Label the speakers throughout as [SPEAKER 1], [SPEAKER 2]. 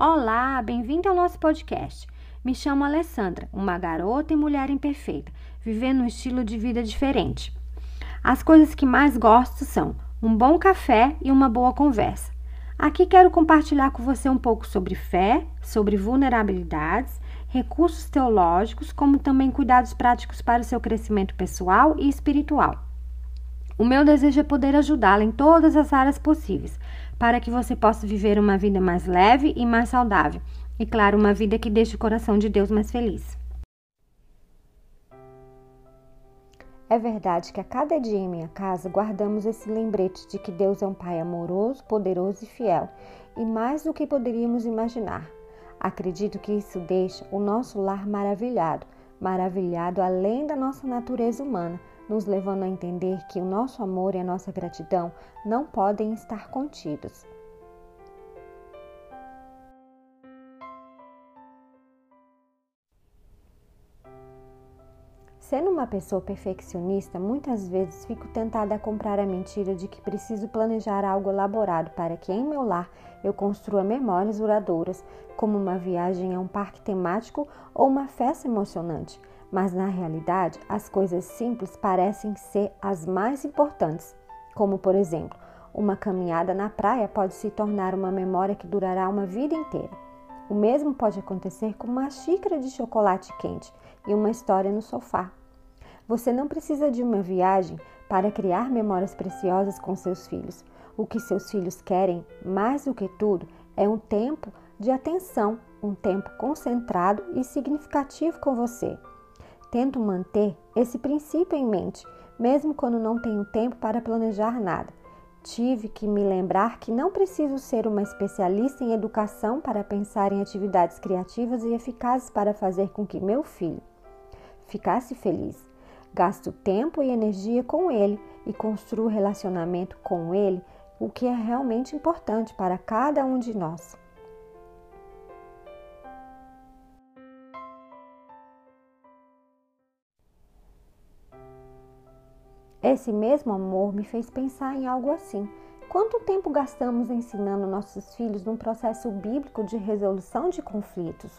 [SPEAKER 1] Olá, bem-vindo ao nosso podcast. Me chamo Alessandra, uma garota e mulher imperfeita, vivendo um estilo de vida diferente. As coisas que mais gosto são um bom café e uma boa conversa. Aqui quero compartilhar com você um pouco sobre fé, sobre vulnerabilidades, recursos teológicos, como também cuidados práticos para o seu crescimento pessoal e espiritual. O meu desejo é poder ajudá-la em todas as áreas possíveis, para que você possa viver uma vida mais leve e mais saudável. E, claro, uma vida que deixe o coração de Deus mais feliz. É verdade que a cada dia em minha casa guardamos esse lembrete de que Deus é um Pai amoroso, poderoso e fiel, e mais do que poderíamos imaginar. Acredito que isso deixa o nosso lar maravilhado, maravilhado além da nossa natureza humana, nos levando a entender que o nosso amor e a nossa gratidão não podem estar contidos. Sendo uma pessoa perfeccionista, muitas vezes fico tentada a comprar a mentira de que preciso planejar algo elaborado para que em meu lar eu construa memórias duradouras, como uma viagem a um parque temático ou uma festa emocionante. Mas na realidade, as coisas simples parecem ser as mais importantes, como por exemplo, uma caminhada na praia pode se tornar uma memória que durará uma vida inteira. O mesmo pode acontecer com uma xícara de chocolate quente e uma história no sofá. Você não precisa de uma viagem para criar memórias preciosas com seus filhos. O que seus filhos querem, mais do que tudo, é um tempo de atenção, um tempo concentrado e significativo com você. Tento manter esse princípio em mente, mesmo quando não tenho tempo para planejar nada. Tive que me lembrar que não preciso ser uma especialista em educação para pensar em atividades criativas e eficazes para fazer com que meu filho ficasse feliz. Gasto tempo e energia com ele e construo relacionamento com ele, o que é realmente importante para cada um de nós. Esse mesmo amor me fez pensar em algo assim. Quanto tempo gastamos ensinando nossos filhos num processo bíblico de resolução de conflitos?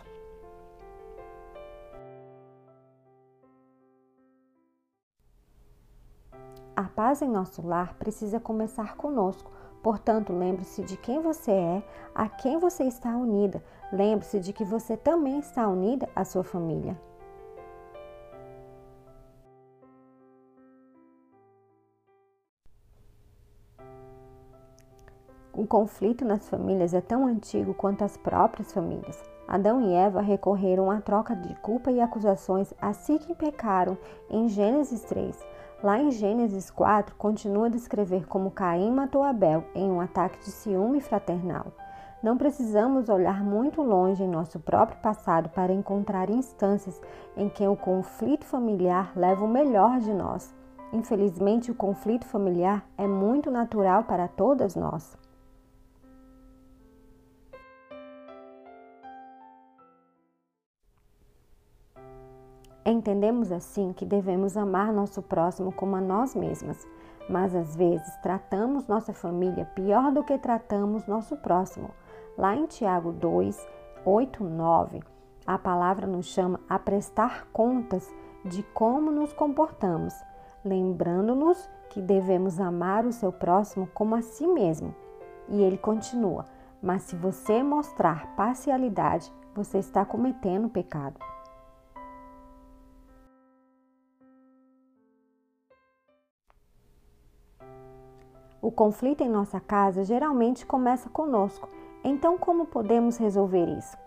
[SPEAKER 1] A paz em nosso lar precisa começar conosco. Portanto, lembre-se de quem você é, a quem você está unida. Lembre-se de que você também está unida à sua família. O conflito nas famílias é tão antigo quanto as próprias famílias. Adão e Eva recorreram à troca de culpa e acusações assim que pecaram em Gênesis 3. Lá em Gênesis 4, continua a descrever como Caim matou Abel em um ataque de ciúme fraternal. Não precisamos olhar muito longe em nosso próprio passado para encontrar instâncias em que o conflito familiar leva o melhor de nós. Infelizmente, o conflito familiar é muito natural para todas nós. Entendemos assim que devemos amar nosso próximo como a nós mesmas, mas às vezes tratamos nossa família pior do que tratamos nosso próximo. Lá em Tiago 2, 8, 9, a palavra nos chama a prestar contas de como nos comportamos, lembrando-nos que devemos amar o seu próximo como a si mesmo. E ele continua: Mas se você mostrar parcialidade, você está cometendo pecado. O conflito em nossa casa geralmente começa conosco. Então, como podemos resolver isso?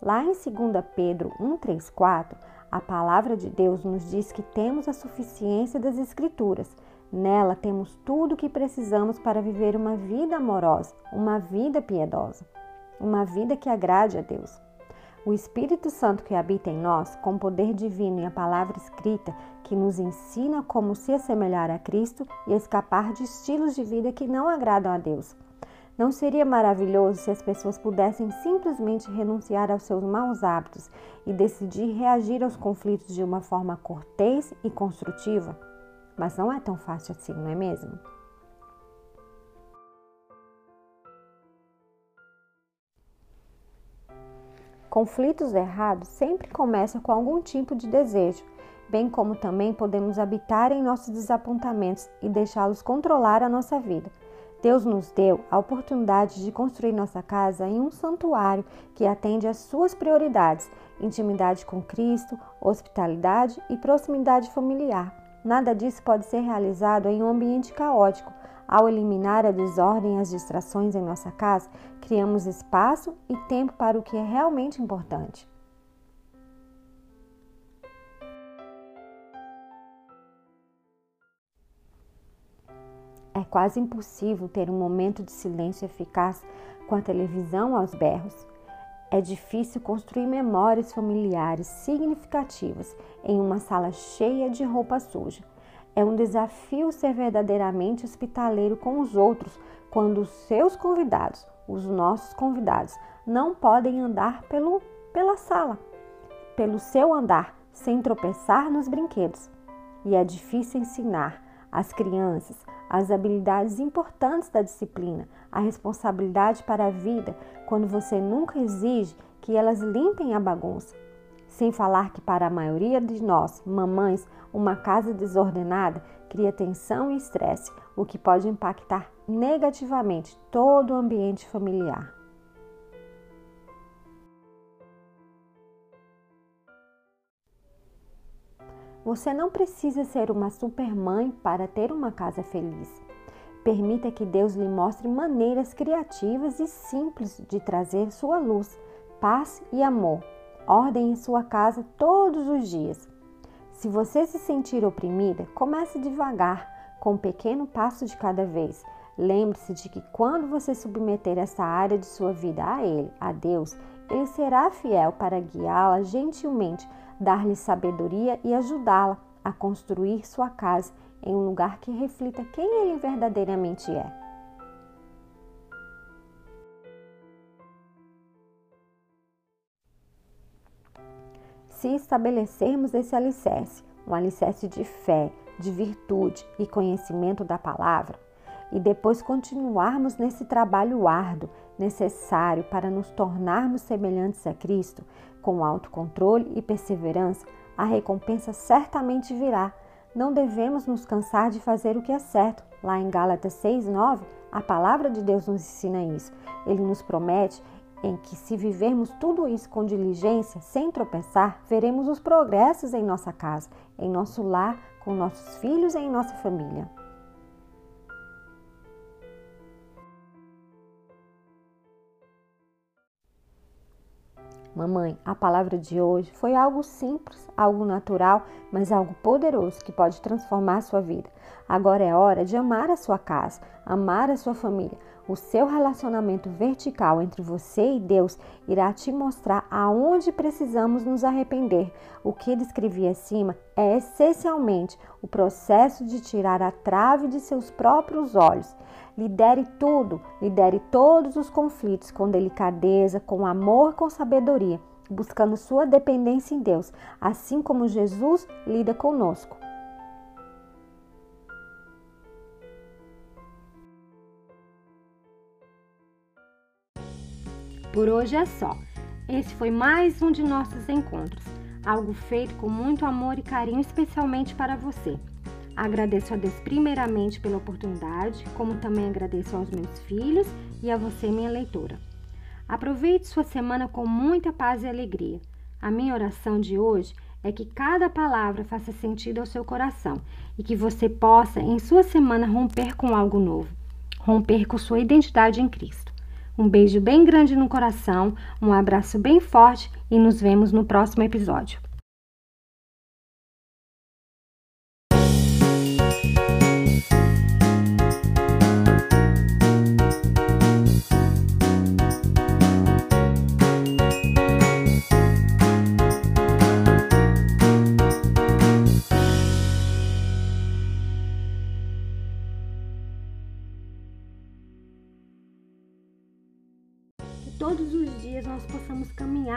[SPEAKER 1] Lá em 2 Pedro 1,3,4, a palavra de Deus nos diz que temos a suficiência das Escrituras. Nela temos tudo o que precisamos para viver uma vida amorosa, uma vida piedosa, uma vida que agrade a Deus. O Espírito Santo que habita em nós, com poder divino e a palavra escrita, que nos ensina como se assemelhar a Cristo e escapar de estilos de vida que não agradam a Deus. Não seria maravilhoso se as pessoas pudessem simplesmente renunciar aos seus maus hábitos e decidir reagir aos conflitos de uma forma cortês e construtiva? Mas não é tão fácil assim, não é mesmo? Conflitos errados sempre começam com algum tipo de desejo, bem como também podemos habitar em nossos desapontamentos e deixá-los controlar a nossa vida. Deus nos deu a oportunidade de construir nossa casa em um santuário que atende às suas prioridades: intimidade com Cristo, hospitalidade e proximidade familiar. Nada disso pode ser realizado em um ambiente caótico. Ao eliminar a desordem e as distrações em nossa casa, criamos espaço e tempo para o que é realmente importante. Quase impossível ter um momento de silêncio eficaz com a televisão aos berros. É difícil construir memórias familiares significativas em uma sala cheia de roupa suja. É um desafio ser verdadeiramente hospitaleiro com os outros quando os seus convidados, os nossos convidados, não podem andar pelo, pela sala, pelo seu andar, sem tropeçar nos brinquedos. E é difícil ensinar às crianças as habilidades importantes da disciplina, a responsabilidade para a vida, quando você nunca exige que elas limpem a bagunça. Sem falar que, para a maioria de nós, mamães, uma casa desordenada cria tensão e estresse, o que pode impactar negativamente todo o ambiente familiar. Você não precisa ser uma supermãe para ter uma casa feliz. Permita que Deus lhe mostre maneiras criativas e simples de trazer sua luz, paz e amor, ordem em sua casa todos os dias. Se você se sentir oprimida, comece devagar, com um pequeno passo de cada vez. Lembre-se de que quando você submeter essa área de sua vida a Ele, a Deus, Ele será fiel para guiá-la gentilmente dar-lhe sabedoria e ajudá-la a construir sua casa em um lugar que reflita quem ele verdadeiramente é. Se estabelecermos esse alicerce, um alicerce de fé, de virtude e conhecimento da palavra, e depois continuarmos nesse trabalho árduo necessário para nos tornarmos semelhantes a Cristo, com autocontrole e perseverança, a recompensa certamente virá. Não devemos nos cansar de fazer o que é certo. Lá em Gálatas 6:9, a palavra de Deus nos ensina isso. Ele nos promete em que se vivermos tudo isso com diligência, sem tropeçar, veremos os progressos em nossa casa, em nosso lar, com nossos filhos e em nossa família. Mamãe, a palavra de hoje foi algo simples, algo natural, mas algo poderoso que pode transformar a sua vida. Agora é hora de amar a sua casa, amar a sua família. O seu relacionamento vertical entre você e Deus irá te mostrar aonde precisamos nos arrepender. O que descrevi acima é essencialmente o processo de tirar a trave de seus próprios olhos. Lidere tudo, lidere todos os conflitos com delicadeza, com amor, com sabedoria, buscando sua dependência em Deus, assim como Jesus lida conosco. Por hoje é só. Esse foi mais um de nossos encontros, algo feito com muito amor e carinho, especialmente para você. Agradeço a Deus primeiramente pela oportunidade, como também agradeço aos meus filhos e a você, minha leitora. Aproveite sua semana com muita paz e alegria. A minha oração de hoje é que cada palavra faça sentido ao seu coração e que você possa, em sua semana, romper com algo novo, romper com sua identidade em Cristo. Um beijo bem grande no coração, um abraço bem forte e nos vemos no próximo episódio.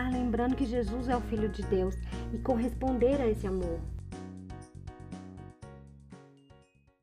[SPEAKER 1] Lembrando que Jesus é o Filho de Deus e corresponder a esse amor.